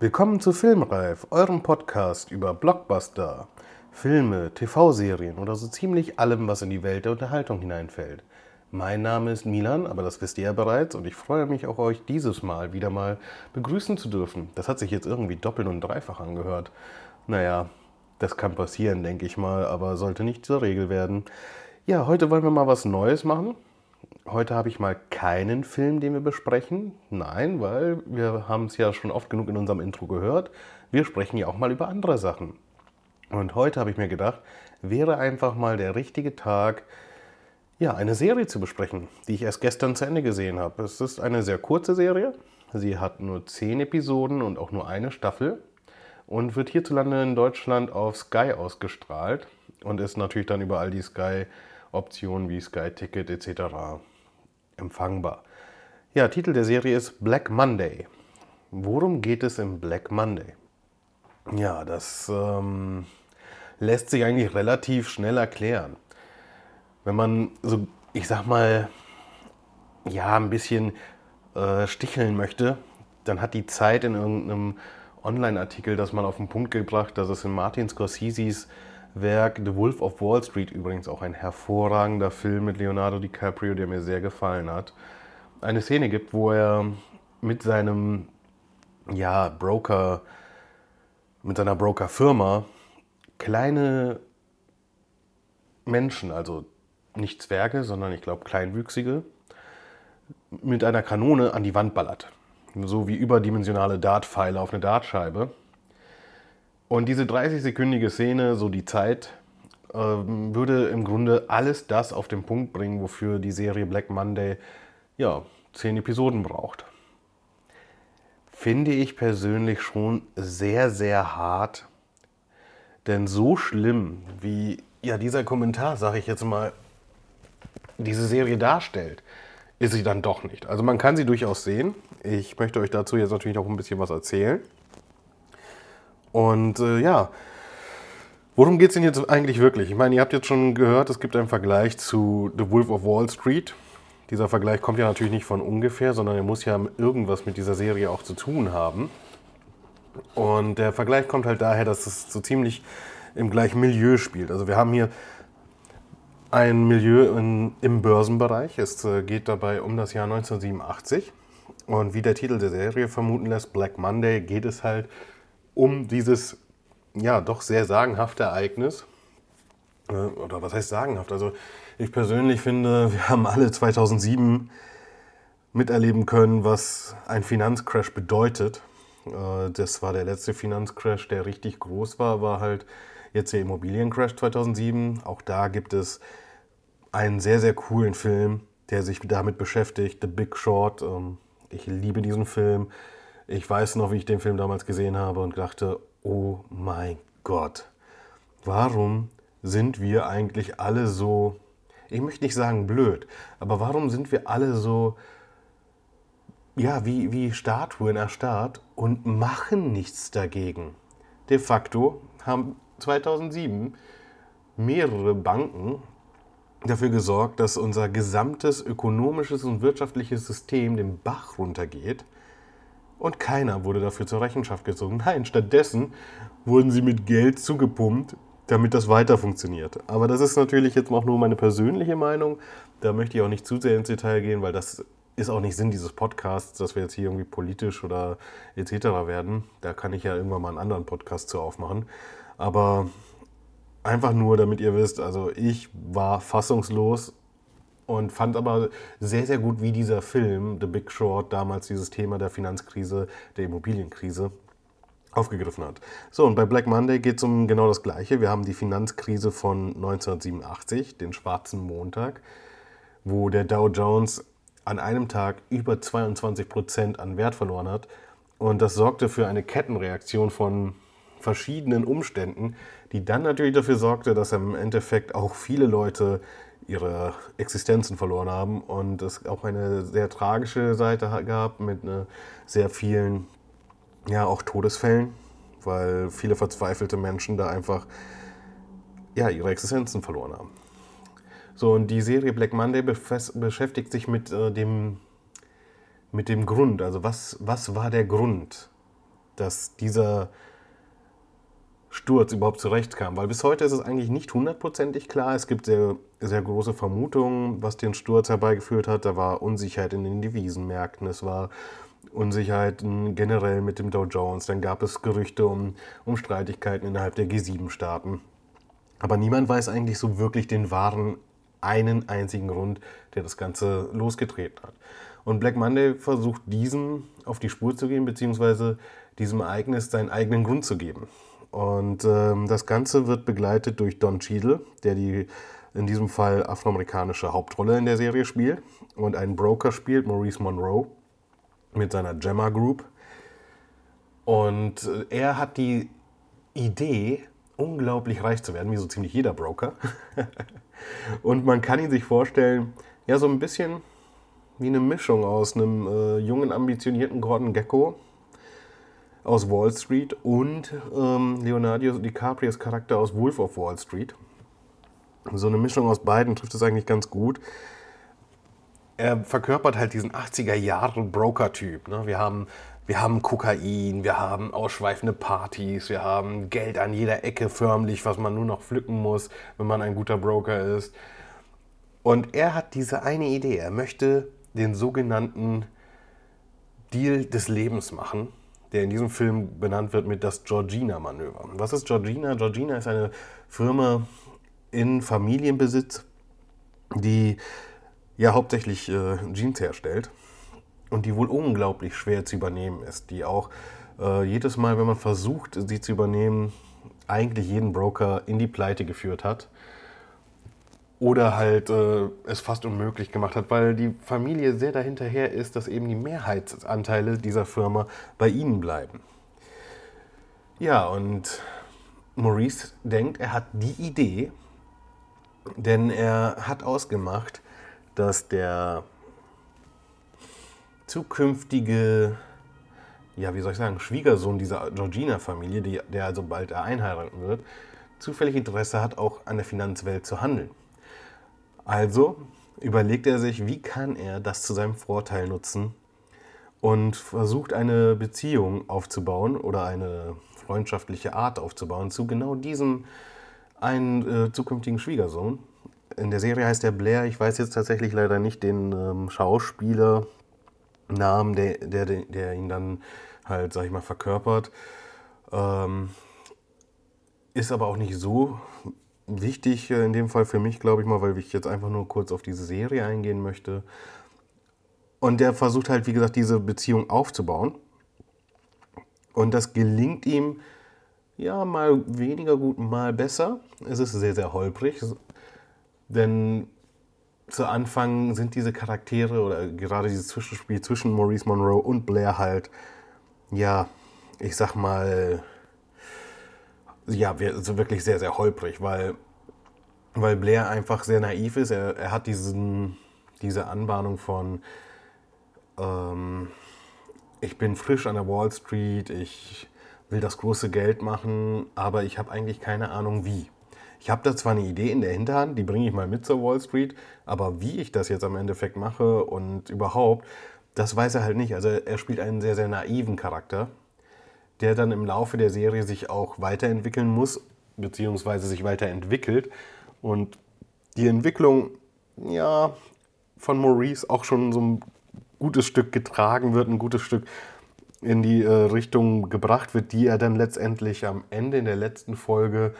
Willkommen zu Filmreif, eurem Podcast über Blockbuster, Filme, TV-Serien oder so ziemlich allem, was in die Welt der Unterhaltung hineinfällt. Mein Name ist Milan, aber das wisst ihr ja bereits und ich freue mich auch euch dieses Mal wieder mal begrüßen zu dürfen. Das hat sich jetzt irgendwie doppelt und dreifach angehört. Naja, das kann passieren, denke ich mal, aber sollte nicht zur Regel werden. Ja, heute wollen wir mal was Neues machen. Heute habe ich mal keinen Film, den wir besprechen. Nein, weil wir haben es ja schon oft genug in unserem Intro gehört. Wir sprechen ja auch mal über andere Sachen. Und heute habe ich mir gedacht, wäre einfach mal der richtige Tag, ja, eine Serie zu besprechen, die ich erst gestern zu Ende gesehen habe. Es ist eine sehr kurze Serie. Sie hat nur zehn Episoden und auch nur eine Staffel und wird hierzulande in Deutschland auf Sky ausgestrahlt und ist natürlich dann über all die Sky-Optionen wie Sky Ticket etc empfangbar. Ja, Titel der Serie ist Black Monday. Worum geht es im Black Monday? Ja, das ähm, lässt sich eigentlich relativ schnell erklären. Wenn man so, ich sag mal, ja, ein bisschen äh, sticheln möchte, dann hat die Zeit in irgendeinem Online-Artikel das mal auf den Punkt gebracht, dass es in Martin Scorseses Werk The Wolf of Wall Street, übrigens auch ein hervorragender Film mit Leonardo DiCaprio, der mir sehr gefallen hat, eine Szene gibt, wo er mit seinem ja, Broker, mit seiner Brokerfirma kleine Menschen, also nicht Zwerge, sondern ich glaube kleinwüchsige, mit einer Kanone an die Wand ballert. So wie überdimensionale Dartpfeile auf eine Dartscheibe. Und diese 30-sekündige Szene, so die Zeit, ähm, würde im Grunde alles das auf den Punkt bringen, wofür die Serie Black Monday ja, zehn Episoden braucht. Finde ich persönlich schon sehr, sehr hart. Denn so schlimm, wie ja dieser Kommentar, sage ich jetzt mal, diese Serie darstellt, ist sie dann doch nicht. Also man kann sie durchaus sehen. Ich möchte euch dazu jetzt natürlich auch ein bisschen was erzählen. Und äh, ja, worum geht es denn jetzt eigentlich wirklich? Ich meine, ihr habt jetzt schon gehört, es gibt einen Vergleich zu The Wolf of Wall Street. Dieser Vergleich kommt ja natürlich nicht von ungefähr, sondern er muss ja irgendwas mit dieser Serie auch zu tun haben. Und der Vergleich kommt halt daher, dass es so ziemlich im gleichen Milieu spielt. Also wir haben hier ein Milieu in, im Börsenbereich. Es äh, geht dabei um das Jahr 1987. Und wie der Titel der Serie vermuten lässt, Black Monday, geht es halt um dieses ja doch sehr sagenhafte Ereignis. Äh, oder was heißt sagenhaft? Also ich persönlich finde, wir haben alle 2007 miterleben können, was ein Finanzcrash bedeutet. Äh, das war der letzte Finanzcrash, der richtig groß war, war halt jetzt der Immobiliencrash 2007. Auch da gibt es einen sehr, sehr coolen Film, der sich damit beschäftigt, The Big Short. Ähm, ich liebe diesen Film. Ich weiß noch, wie ich den Film damals gesehen habe und dachte, oh mein Gott, warum sind wir eigentlich alle so, ich möchte nicht sagen blöd, aber warum sind wir alle so, ja, wie, wie Statuen erstarrt und machen nichts dagegen? De facto haben 2007 mehrere Banken dafür gesorgt, dass unser gesamtes ökonomisches und wirtschaftliches System den Bach runtergeht und keiner wurde dafür zur Rechenschaft gezogen. Nein, stattdessen wurden sie mit Geld zugepumpt, damit das weiter funktioniert. Aber das ist natürlich jetzt auch nur meine persönliche Meinung. Da möchte ich auch nicht zu sehr ins Detail gehen, weil das ist auch nicht Sinn dieses Podcasts, dass wir jetzt hier irgendwie politisch oder etc. werden. Da kann ich ja irgendwann mal einen anderen Podcast zu aufmachen. Aber einfach nur, damit ihr wisst, also ich war fassungslos und fand aber sehr, sehr gut, wie dieser Film, The Big Short, damals dieses Thema der Finanzkrise, der Immobilienkrise aufgegriffen hat. So, und bei Black Monday geht es um genau das Gleiche. Wir haben die Finanzkrise von 1987, den schwarzen Montag, wo der Dow Jones an einem Tag über 22 Prozent an Wert verloren hat. Und das sorgte für eine Kettenreaktion von verschiedenen Umständen, die dann natürlich dafür sorgte, dass im Endeffekt auch viele Leute ihre Existenzen verloren haben und es auch eine sehr tragische Seite gab mit äh, sehr vielen ja auch Todesfällen, weil viele verzweifelte Menschen da einfach ja, ihre Existenzen verloren haben. So, und die Serie Black Monday beschäftigt sich mit, äh, dem, mit dem Grund. Also, was, was war der Grund, dass dieser Sturz überhaupt zurechtkam? Weil bis heute ist es eigentlich nicht hundertprozentig klar. Es gibt sehr, sehr große Vermutungen, was den Sturz herbeigeführt hat. Da war Unsicherheit in den Devisenmärkten, es war Unsicherheiten generell mit dem Dow Jones. Dann gab es Gerüchte um, um Streitigkeiten innerhalb der G7-Staaten. Aber niemand weiß eigentlich so wirklich den wahren einen einzigen Grund, der das Ganze losgetreten hat. Und Black Monday versucht diesem auf die Spur zu gehen, beziehungsweise diesem Ereignis seinen eigenen Grund zu geben. Und ähm, das Ganze wird begleitet durch Don Cheadle, der die in diesem Fall afroamerikanische Hauptrolle in der Serie spielt und einen Broker spielt, Maurice Monroe, mit seiner Gemma Group. Und äh, er hat die Idee, unglaublich reich zu werden, wie so ziemlich jeder Broker. Und man kann ihn sich vorstellen, ja, so ein bisschen wie eine Mischung aus einem äh, jungen, ambitionierten Gordon Gecko aus Wall Street und ähm, Leonardo DiCaprios Charakter aus Wolf of Wall Street. So eine Mischung aus beiden trifft es eigentlich ganz gut. Er verkörpert halt diesen 80er Jahre Broker-Typ. Ne? Wir haben wir haben Kokain, wir haben ausschweifende Partys, wir haben Geld an jeder Ecke förmlich, was man nur noch pflücken muss, wenn man ein guter Broker ist. Und er hat diese eine Idee. Er möchte den sogenannten Deal des Lebens machen, der in diesem Film benannt wird mit das Georgina-Manöver. Was ist Georgina? Georgina ist eine Firma in Familienbesitz, die ja hauptsächlich äh, Jeans herstellt und die wohl unglaublich schwer zu übernehmen ist, die auch äh, jedes Mal, wenn man versucht, sie zu übernehmen, eigentlich jeden Broker in die Pleite geführt hat oder halt äh, es fast unmöglich gemacht hat, weil die Familie sehr dahinterher ist, dass eben die Mehrheitsanteile dieser Firma bei ihnen bleiben. Ja, und Maurice denkt, er hat die Idee, denn er hat ausgemacht, dass der zukünftige, ja, wie soll ich sagen, Schwiegersohn dieser Georgina-Familie, die, der also bald einheiraten wird, zufällig Interesse hat, auch an der Finanzwelt zu handeln. Also überlegt er sich, wie kann er das zu seinem Vorteil nutzen und versucht eine Beziehung aufzubauen oder eine freundschaftliche Art aufzubauen zu genau diesem einen äh, zukünftigen Schwiegersohn. In der Serie heißt er Blair, ich weiß jetzt tatsächlich leider nicht den ähm, Schauspieler, Namen, der, der, der ihn dann halt, sag ich mal, verkörpert. Ähm, ist aber auch nicht so wichtig in dem Fall für mich, glaube ich mal, weil ich jetzt einfach nur kurz auf diese Serie eingehen möchte. Und der versucht halt, wie gesagt, diese Beziehung aufzubauen. Und das gelingt ihm ja mal weniger gut, mal besser. Es ist sehr, sehr holprig. Denn zu Anfang sind diese Charaktere oder gerade dieses Zwischenspiel zwischen Maurice Monroe und Blair halt, ja, ich sag mal, ja, also wirklich sehr, sehr holprig, weil, weil Blair einfach sehr naiv ist. Er, er hat diesen, diese Anbahnung von, ähm, ich bin frisch an der Wall Street, ich will das große Geld machen, aber ich habe eigentlich keine Ahnung wie. Ich habe da zwar eine Idee in der Hinterhand, die bringe ich mal mit zur Wall Street, aber wie ich das jetzt am Endeffekt mache und überhaupt, das weiß er halt nicht. Also er spielt einen sehr, sehr naiven Charakter, der dann im Laufe der Serie sich auch weiterentwickeln muss, beziehungsweise sich weiterentwickelt. Und die Entwicklung, ja, von Maurice auch schon so ein gutes Stück getragen wird, ein gutes Stück in die äh, Richtung gebracht wird, die er dann letztendlich am Ende in der letzten Folge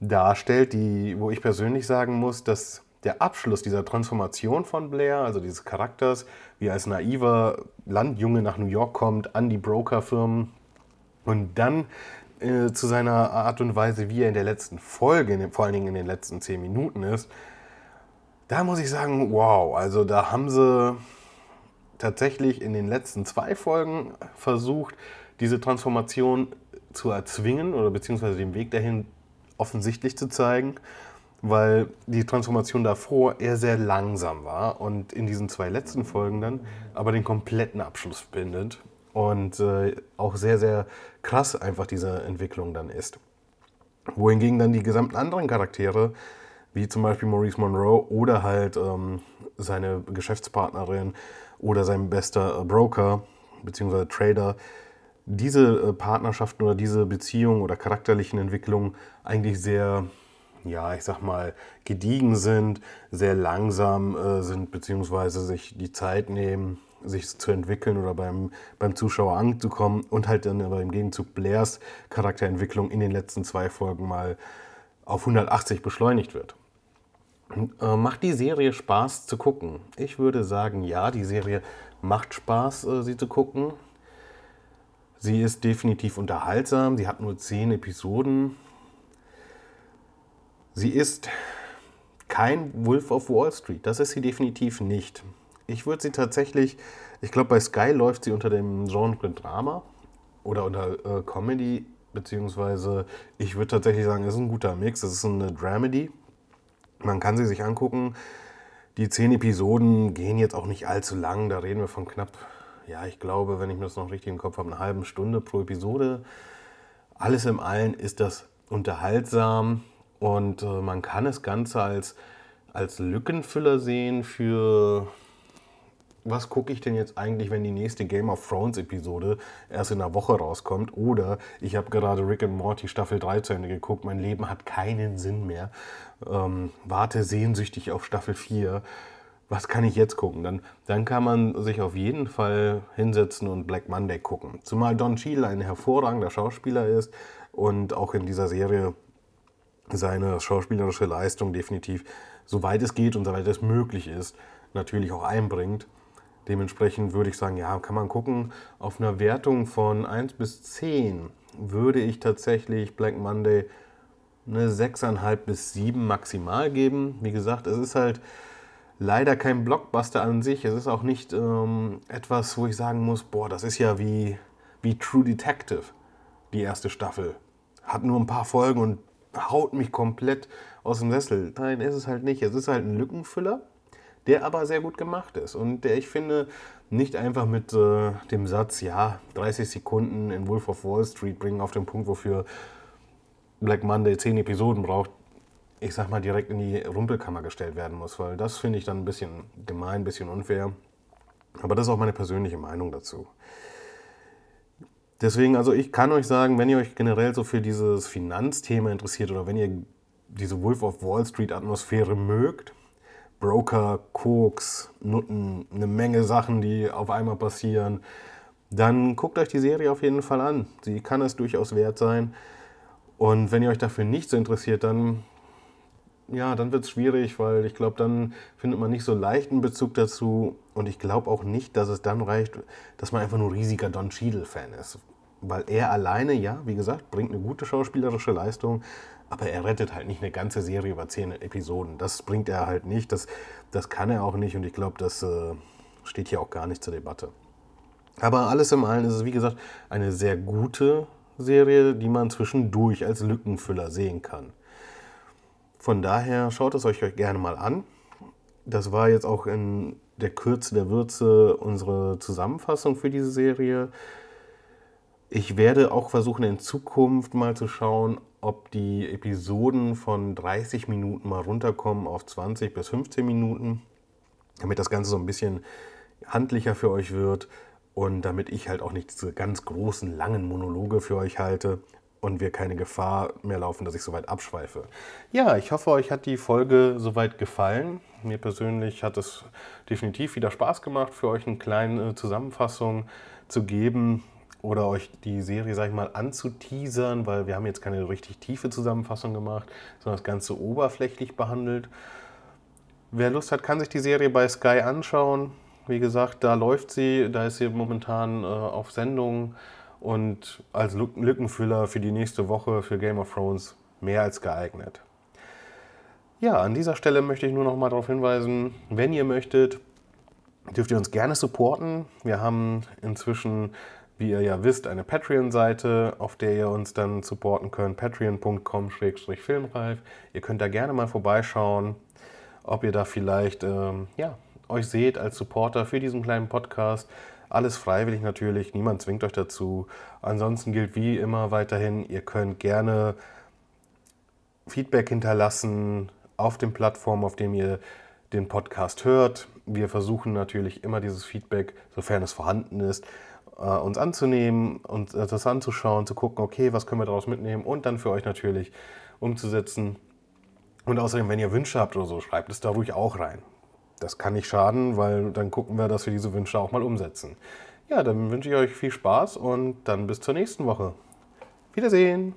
darstellt, die, wo ich persönlich sagen muss, dass der Abschluss dieser Transformation von Blair, also dieses Charakters, wie er als naiver Landjunge nach New York kommt, an die Brokerfirmen und dann äh, zu seiner Art und Weise, wie er in der letzten Folge, in, vor allen Dingen in den letzten zehn Minuten ist, da muss ich sagen, wow, also da haben sie tatsächlich in den letzten zwei Folgen versucht, diese Transformation zu erzwingen oder beziehungsweise den Weg dahin offensichtlich zu zeigen, weil die Transformation davor eher sehr langsam war und in diesen zwei letzten Folgen dann aber den kompletten Abschluss findet. Und äh, auch sehr, sehr krass einfach diese Entwicklung dann ist. Wohingegen dann die gesamten anderen Charaktere, wie zum Beispiel Maurice Monroe oder halt ähm, seine Geschäftspartnerin oder sein bester Broker bzw. Trader, diese äh, Partnerschaften oder diese Beziehungen oder charakterlichen Entwicklungen eigentlich sehr, ja, ich sag mal, gediegen sind, sehr langsam äh, sind, beziehungsweise sich die Zeit nehmen, sich zu entwickeln oder beim, beim Zuschauer anzukommen und halt dann aber im Gegenzug Blairs Charakterentwicklung in den letzten zwei Folgen mal auf 180 beschleunigt wird. Äh, macht die Serie Spaß zu gucken? Ich würde sagen, ja, die Serie macht Spaß, äh, sie zu gucken. Sie ist definitiv unterhaltsam. Sie hat nur zehn Episoden. Sie ist kein Wolf of Wall Street. Das ist sie definitiv nicht. Ich würde sie tatsächlich, ich glaube, bei Sky läuft sie unter dem Genre Drama oder unter äh, Comedy, beziehungsweise ich würde tatsächlich sagen, es ist ein guter Mix. Es ist eine Dramedy. Man kann sie sich angucken. Die zehn Episoden gehen jetzt auch nicht allzu lang. Da reden wir von knapp ja, ich glaube, wenn ich mir das noch richtig im Kopf habe, eine halbe Stunde pro Episode. Alles im Allen ist das unterhaltsam und äh, man kann das Ganze als, als Lückenfüller sehen für was gucke ich denn jetzt eigentlich, wenn die nächste Game of Thrones Episode erst in einer Woche rauskommt? Oder ich habe gerade Rick and Morty Staffel 3 zu Ende geguckt, mein Leben hat keinen Sinn mehr. Ähm, warte sehnsüchtig auf Staffel 4 was kann ich jetzt gucken? Dann, dann kann man sich auf jeden Fall hinsetzen und Black Monday gucken. Zumal Don Cheadle ein hervorragender Schauspieler ist und auch in dieser Serie seine schauspielerische Leistung definitiv, soweit es geht und soweit es möglich ist, natürlich auch einbringt. Dementsprechend würde ich sagen, ja, kann man gucken. Auf einer Wertung von 1 bis 10 würde ich tatsächlich Black Monday eine 6,5 bis 7 maximal geben. Wie gesagt, es ist halt leider kein Blockbuster an sich. Es ist auch nicht ähm, etwas, wo ich sagen muss, boah, das ist ja wie, wie True Detective, die erste Staffel. Hat nur ein paar Folgen und haut mich komplett aus dem Sessel. Nein, ist es halt nicht. Es ist halt ein Lückenfüller, der aber sehr gut gemacht ist. Und der, ich finde, nicht einfach mit äh, dem Satz, ja, 30 Sekunden in Wolf of Wall Street bringen auf den Punkt, wofür Black Monday 10 Episoden braucht, ich sag mal, direkt in die Rumpelkammer gestellt werden muss, weil das finde ich dann ein bisschen gemein, ein bisschen unfair. Aber das ist auch meine persönliche Meinung dazu. Deswegen, also ich kann euch sagen, wenn ihr euch generell so für dieses Finanzthema interessiert oder wenn ihr diese Wolf of Wall Street Atmosphäre mögt, Broker, Koks, Nutten, eine Menge Sachen, die auf einmal passieren, dann guckt euch die Serie auf jeden Fall an. Sie kann es durchaus wert sein. Und wenn ihr euch dafür nicht so interessiert, dann ja, dann wird es schwierig, weil ich glaube, dann findet man nicht so leicht einen Bezug dazu. Und ich glaube auch nicht, dass es dann reicht, dass man einfach nur riesiger Don Cheadle-Fan ist. Weil er alleine, ja, wie gesagt, bringt eine gute schauspielerische Leistung, aber er rettet halt nicht eine ganze Serie über zehn Episoden. Das bringt er halt nicht, das, das kann er auch nicht und ich glaube, das äh, steht hier auch gar nicht zur Debatte. Aber alles im Allen ist es, wie gesagt, eine sehr gute Serie, die man zwischendurch als Lückenfüller sehen kann. Von daher schaut es euch gerne mal an. Das war jetzt auch in der Kürze der Würze unsere Zusammenfassung für diese Serie. Ich werde auch versuchen in Zukunft mal zu schauen, ob die Episoden von 30 Minuten mal runterkommen auf 20 bis 15 Minuten, damit das Ganze so ein bisschen handlicher für euch wird und damit ich halt auch nicht diese ganz großen, langen Monologe für euch halte, und wir keine Gefahr mehr laufen, dass ich soweit abschweife. Ja, ich hoffe, euch hat die Folge soweit gefallen. Mir persönlich hat es definitiv wieder Spaß gemacht, für euch eine kleine Zusammenfassung zu geben oder euch die Serie, sag ich mal, anzuteasern, weil wir haben jetzt keine richtig tiefe Zusammenfassung gemacht, sondern das Ganze oberflächlich behandelt. Wer Lust hat, kann sich die Serie bei Sky anschauen. Wie gesagt, da läuft sie, da ist sie momentan äh, auf Sendung und als Lückenfüller für die nächste Woche für Game of Thrones mehr als geeignet. Ja, an dieser Stelle möchte ich nur noch mal darauf hinweisen, wenn ihr möchtet, dürft ihr uns gerne supporten. Wir haben inzwischen, wie ihr ja wisst, eine Patreon-Seite, auf der ihr uns dann supporten könnt, patreon.com-filmreif. Ihr könnt da gerne mal vorbeischauen, ob ihr da vielleicht ähm, ja, euch seht als Supporter für diesen kleinen Podcast. Alles freiwillig natürlich, niemand zwingt euch dazu. Ansonsten gilt wie immer weiterhin, ihr könnt gerne Feedback hinterlassen auf den Plattformen, auf denen ihr den Podcast hört. Wir versuchen natürlich immer dieses Feedback, sofern es vorhanden ist, uns anzunehmen und das anzuschauen, zu gucken, okay, was können wir daraus mitnehmen und dann für euch natürlich umzusetzen. Und außerdem, wenn ihr Wünsche habt oder so, schreibt es da ruhig auch rein. Das kann nicht schaden, weil dann gucken wir, dass wir diese Wünsche auch mal umsetzen. Ja, dann wünsche ich euch viel Spaß und dann bis zur nächsten Woche. Wiedersehen!